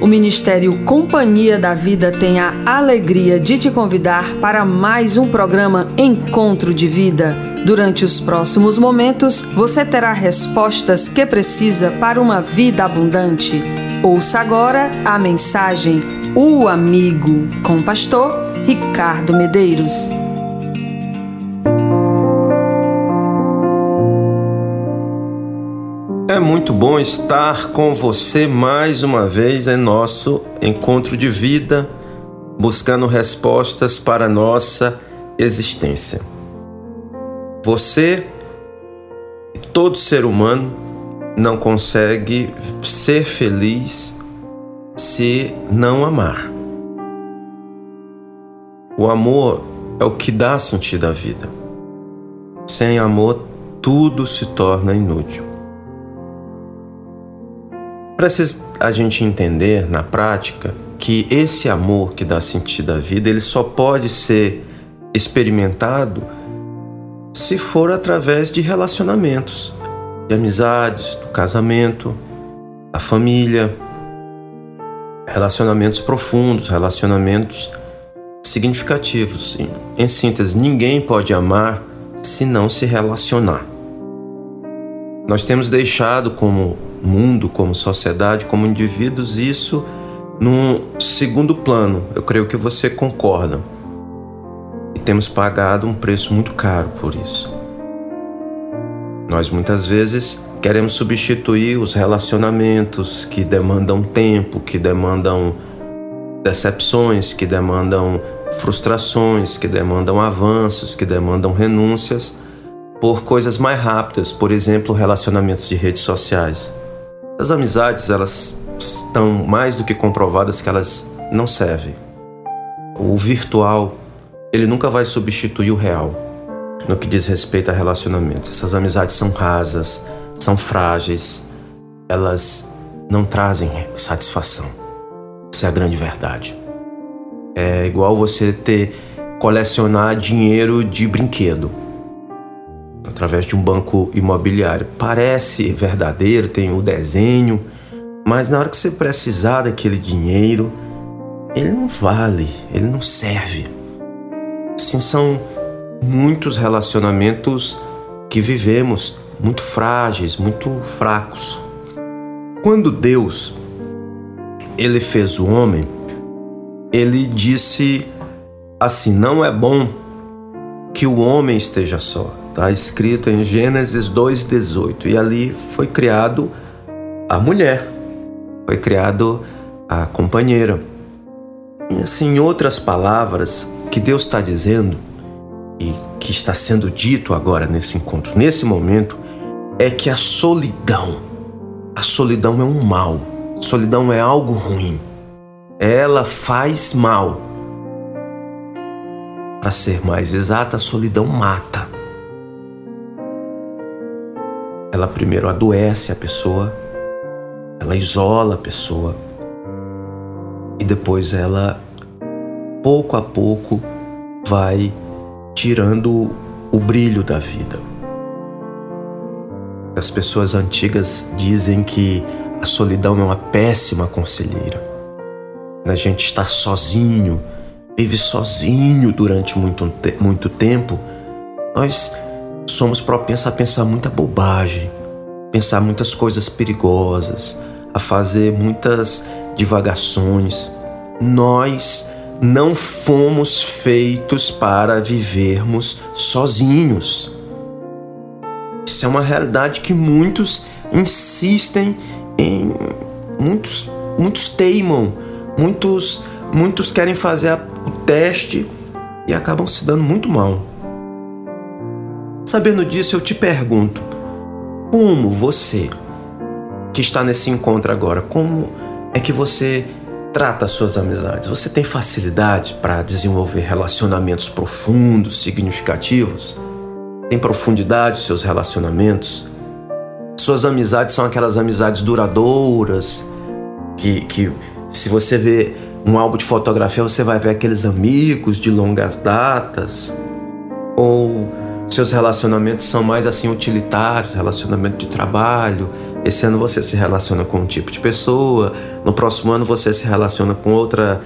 O Ministério Companhia da Vida tem a alegria de te convidar para mais um programa Encontro de Vida. Durante os próximos momentos, você terá respostas que precisa para uma vida abundante. Ouça agora a mensagem O Amigo, com o pastor Ricardo Medeiros. É muito bom estar com você mais uma vez em nosso encontro de vida, buscando respostas para nossa existência. Você, todo ser humano, não consegue ser feliz se não amar. O amor é o que dá sentido à vida. Sem amor, tudo se torna inútil. Precisa a gente entender na prática que esse amor que dá sentido à vida, ele só pode ser experimentado se for através de relacionamentos, de amizades, do casamento, da família, relacionamentos profundos, relacionamentos significativos. Em síntese, ninguém pode amar se não se relacionar. Nós temos deixado como mundo, como sociedade, como indivíduos, isso num segundo plano. Eu creio que você concorda. E temos pagado um preço muito caro por isso. Nós muitas vezes queremos substituir os relacionamentos que demandam tempo, que demandam decepções, que demandam frustrações, que demandam avanços, que demandam renúncias por coisas mais rápidas, por exemplo, relacionamentos de redes sociais. As amizades, elas estão mais do que comprovadas que elas não servem. O virtual, ele nunca vai substituir o real no que diz respeito a relacionamentos. Essas amizades são rasas, são frágeis, elas não trazem satisfação. Essa é a grande verdade. É igual você ter colecionar dinheiro de brinquedo através de um banco imobiliário. Parece verdadeiro, tem o desenho, mas na hora que você precisar daquele dinheiro, ele não vale, ele não serve. Assim são muitos relacionamentos que vivemos, muito frágeis, muito fracos. Quando Deus ele fez o homem, ele disse assim: não é bom que o homem esteja só. Está escrito em Gênesis 2,18. E ali foi criado a mulher, foi criado a companheira. E assim, em outras palavras, que Deus está dizendo e que está sendo dito agora nesse encontro, nesse momento, é que a solidão, a solidão é um mal, a solidão é algo ruim, ela faz mal. Para ser mais exata, a solidão mata ela primeiro adoece a pessoa, ela isola a pessoa e depois ela, pouco a pouco, vai tirando o brilho da vida. As pessoas antigas dizem que a solidão é uma péssima conselheira. A gente está sozinho, vive sozinho durante muito, muito tempo, nós somos propensos a pensar muita bobagem, pensar muitas coisas perigosas, a fazer muitas divagações. Nós não fomos feitos para vivermos sozinhos. Isso é uma realidade que muitos insistem em muitos muitos teimam, muitos muitos querem fazer o teste e acabam se dando muito mal. Sabendo disso, eu te pergunto: como você, que está nesse encontro agora, como é que você trata as suas amizades? Você tem facilidade para desenvolver relacionamentos profundos, significativos? Tem profundidade os seus relacionamentos? Suas amizades são aquelas amizades duradouras que, que se você vê um álbum de fotografia, você vai ver aqueles amigos de longas datas? Ou seus relacionamentos são mais assim utilitários, relacionamento de trabalho, esse ano você se relaciona com um tipo de pessoa, no próximo ano você se relaciona com outra,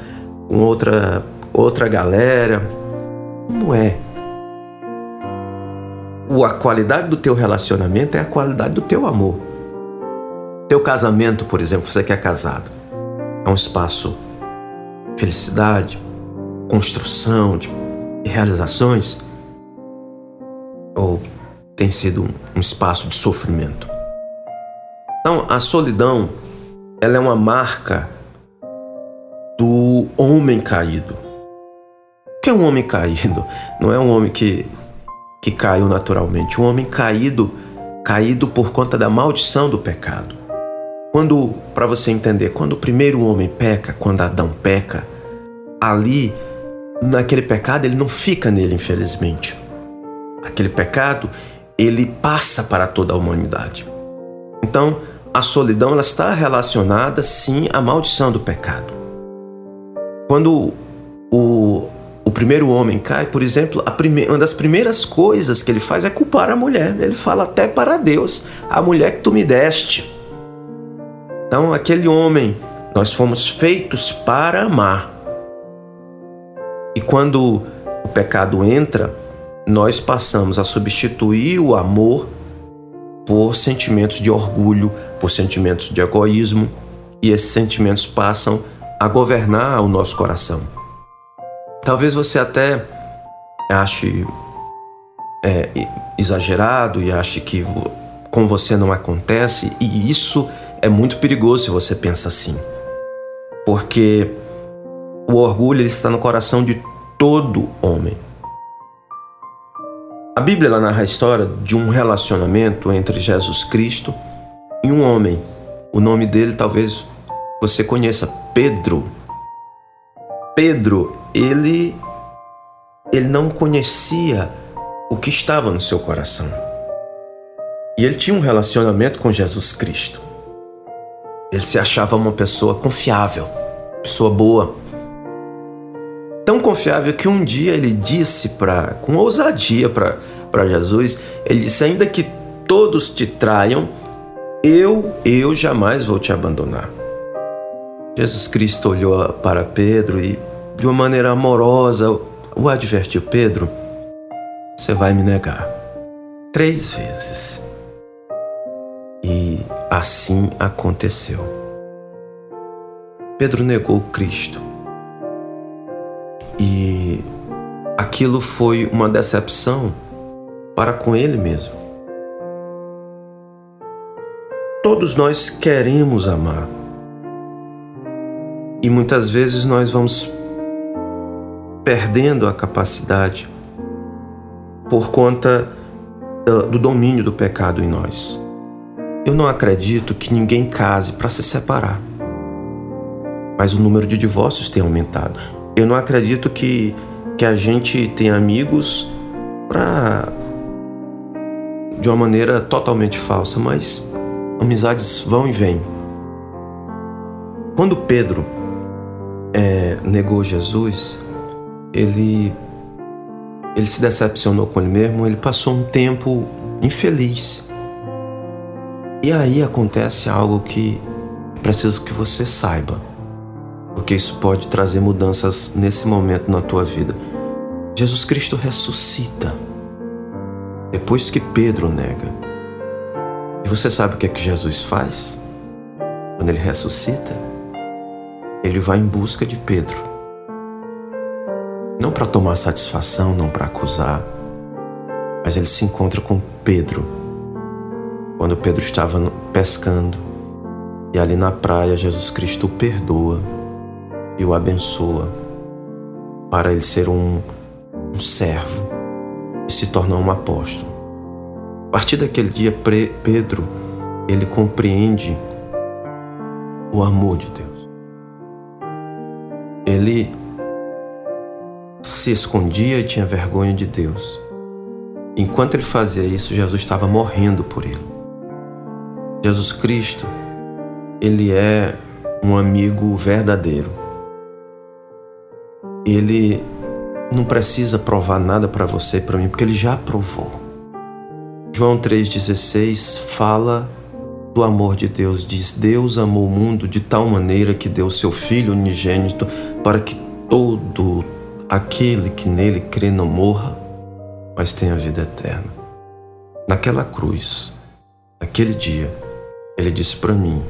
com outra, outra galera. Como é? A qualidade do teu relacionamento é a qualidade do teu amor. Teu casamento, por exemplo, você que é casado, é um espaço de felicidade, construção, de realizações, ou tem sido um espaço de sofrimento? Então, a solidão, ela é uma marca do homem caído. O que é um homem caído? Não é um homem que, que caiu naturalmente. Um homem caído, caído por conta da maldição do pecado. Quando, para você entender, quando o primeiro homem peca, quando Adão peca, ali, naquele pecado, ele não fica nele, infelizmente. Aquele pecado, ele passa para toda a humanidade. Então, a solidão ela está relacionada sim à maldição do pecado. Quando o, o primeiro homem cai, por exemplo, prime, uma das primeiras coisas que ele faz é culpar a mulher. Ele fala até para Deus: a mulher que tu me deste. Então, aquele homem, nós fomos feitos para amar. E quando o pecado entra, nós passamos a substituir o amor por sentimentos de orgulho, por sentimentos de egoísmo, e esses sentimentos passam a governar o nosso coração. Talvez você até ache é, exagerado e ache que com você não acontece, e isso é muito perigoso se você pensa assim, porque o orgulho ele está no coração de todo homem. Bíblia ela narra a história de um relacionamento entre Jesus Cristo e um homem. O nome dele talvez você conheça, Pedro. Pedro, ele ele não conhecia o que estava no seu coração. E ele tinha um relacionamento com Jesus Cristo. Ele se achava uma pessoa confiável, pessoa boa. Tão confiável que um dia ele disse para, com ousadia para Jesus, ele disse: ainda que todos te traiam, eu, eu jamais vou te abandonar. Jesus Cristo olhou para Pedro e, de uma maneira amorosa, o advertiu: Pedro, você vai me negar três vezes. E assim aconteceu. Pedro negou Cristo e aquilo foi uma decepção para com ele mesmo. Todos nós queremos amar. E muitas vezes nós vamos perdendo a capacidade por conta do domínio do pecado em nós. Eu não acredito que ninguém case para se separar. Mas o número de divórcios tem aumentado. Eu não acredito que, que a gente tem amigos para de uma maneira totalmente falsa, mas amizades vão e vêm. Quando Pedro é, negou Jesus, ele ele se decepcionou com ele mesmo, ele passou um tempo infeliz. E aí acontece algo que preciso que você saiba porque isso pode trazer mudanças nesse momento na tua vida. Jesus Cristo ressuscita depois que Pedro nega. E você sabe o que é que Jesus faz? Quando ele ressuscita, ele vai em busca de Pedro. Não para tomar satisfação, não para acusar, mas ele se encontra com Pedro. Quando Pedro estava pescando, e ali na praia Jesus Cristo o perdoa e o abençoa para ele ser um, um servo e se tornar um apóstolo. A partir daquele dia, Pedro ele compreende o amor de Deus. Ele se escondia e tinha vergonha de Deus. Enquanto ele fazia isso, Jesus estava morrendo por ele. Jesus Cristo, ele é um amigo verdadeiro ele não precisa provar nada para você e para mim, porque ele já provou. João 3,16 fala do amor de Deus. Diz: Deus amou o mundo de tal maneira que deu seu Filho unigênito para que todo aquele que nele crê não morra, mas tenha vida eterna. Naquela cruz, naquele dia, ele disse para mim,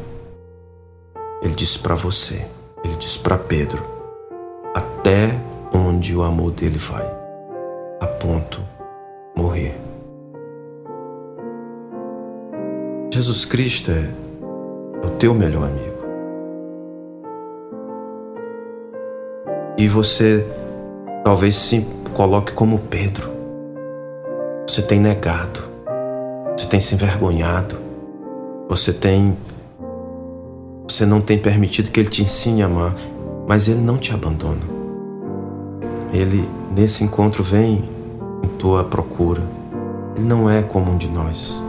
ele disse para você, ele disse para Pedro: até onde o amor dele vai, a ponto morrer. Jesus Cristo é o teu melhor amigo. E você talvez se coloque como Pedro. Você tem negado, você tem se envergonhado, você tem. Você não tem permitido que ele te ensine a amar, mas ele não te abandona. Ele, nesse encontro, vem em tua procura. Ele não é como um de nós.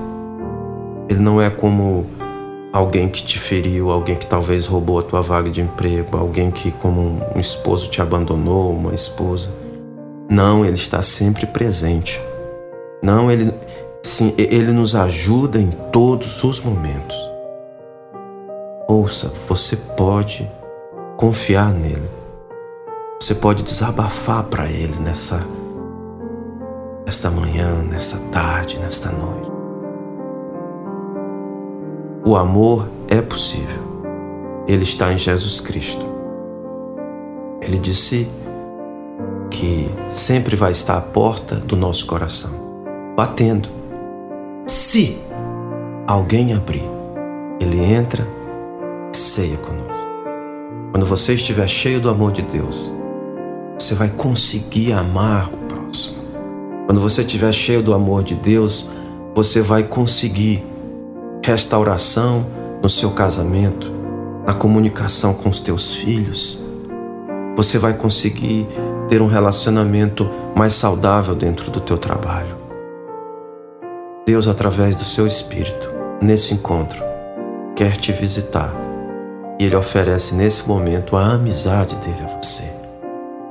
Ele não é como alguém que te feriu, alguém que talvez roubou a tua vaga de emprego, alguém que, como um esposo, te abandonou, uma esposa. Não, ele está sempre presente. Não, ele, sim, ele nos ajuda em todos os momentos. Ouça, você pode confiar nele. Você pode desabafar para ele nessa nesta manhã, nessa tarde, nesta noite. O amor é possível. Ele está em Jesus Cristo. Ele disse que sempre vai estar à porta do nosso coração, batendo. Se alguém abrir, ele entra e ceia conosco. Quando você estiver cheio do amor de Deus, você vai conseguir amar o próximo. Quando você estiver cheio do amor de Deus, você vai conseguir restauração no seu casamento, na comunicação com os teus filhos. Você vai conseguir ter um relacionamento mais saudável dentro do teu trabalho. Deus, através do seu Espírito, nesse encontro, quer te visitar e Ele oferece nesse momento a amizade dele a você,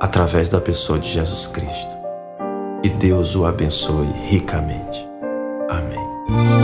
através da pessoa de Jesus Cristo. Que Deus o abençoe ricamente. Amém.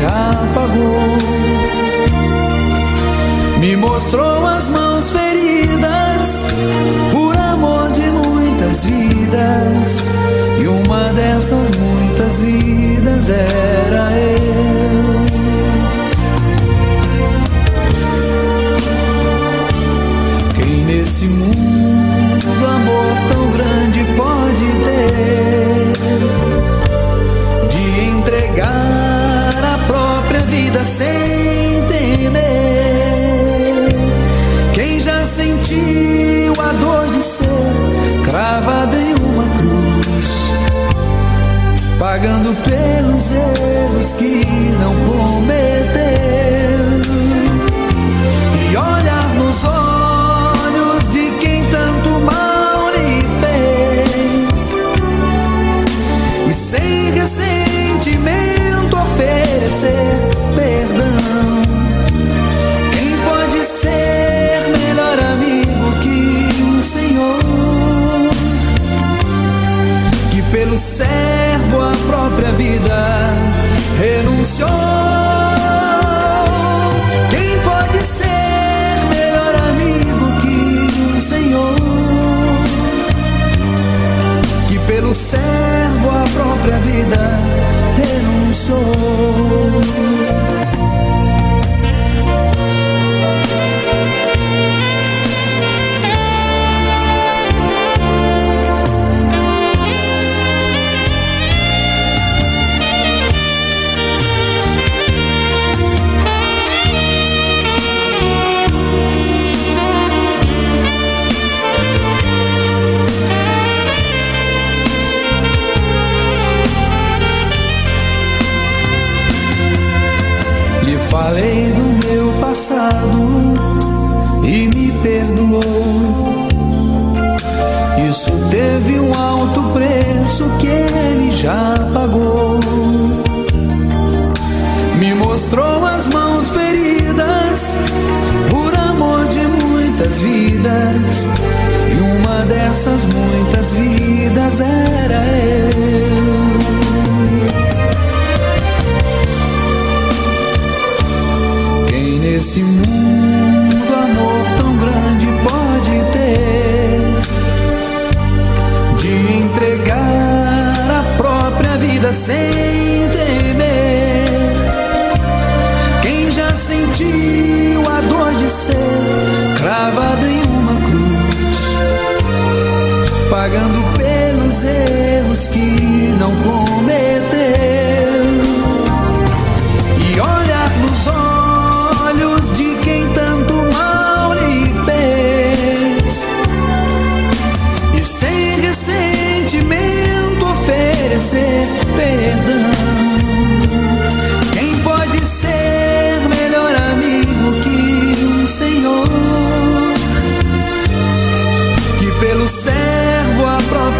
já pagou. Me mostrou as mãos feridas por amor de muitas vidas e uma dessas muitas vidas era eu. Sem temer? Quem já sentiu a dor de ser cravado em uma pagando pelos erros que não cometeu. Servo a própria vida renunciou. Quem pode ser melhor amigo que o Senhor? Que pelo servo mostrou as mãos feridas por amor de muitas vidas. E uma dessas muitas vidas era eu. nesse mundo amor tão grande pode ter de entregar a própria vida sem ser cravado em uma cruz, pagando pelos erros que não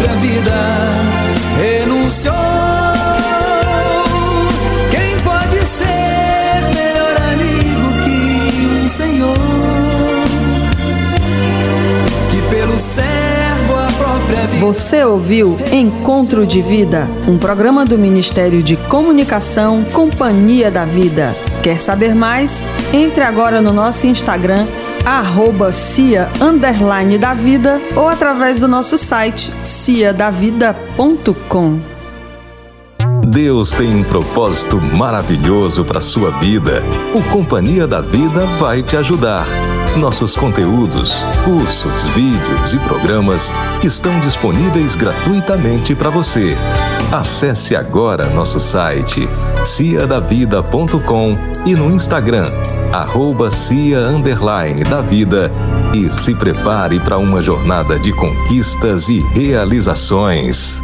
própria vida renunciou? Quem pode ser melhor amigo que um Senhor que pelo servo a própria vida Você ouviu Encontro de Vida, um programa do Ministério de Comunicação Companhia da Vida. Quer saber mais? Entre agora no nosso Instagram, arroba cia underline da vida ou através do nosso site ciadavida.com. Deus tem um propósito maravilhoso para sua vida. O Companhia da Vida vai te ajudar. Nossos conteúdos, cursos, vídeos e programas estão disponíveis gratuitamente para você. Acesse agora nosso site ciadavida.com e no Instagram, arroba cia da vida e se prepare para uma jornada de conquistas e realizações.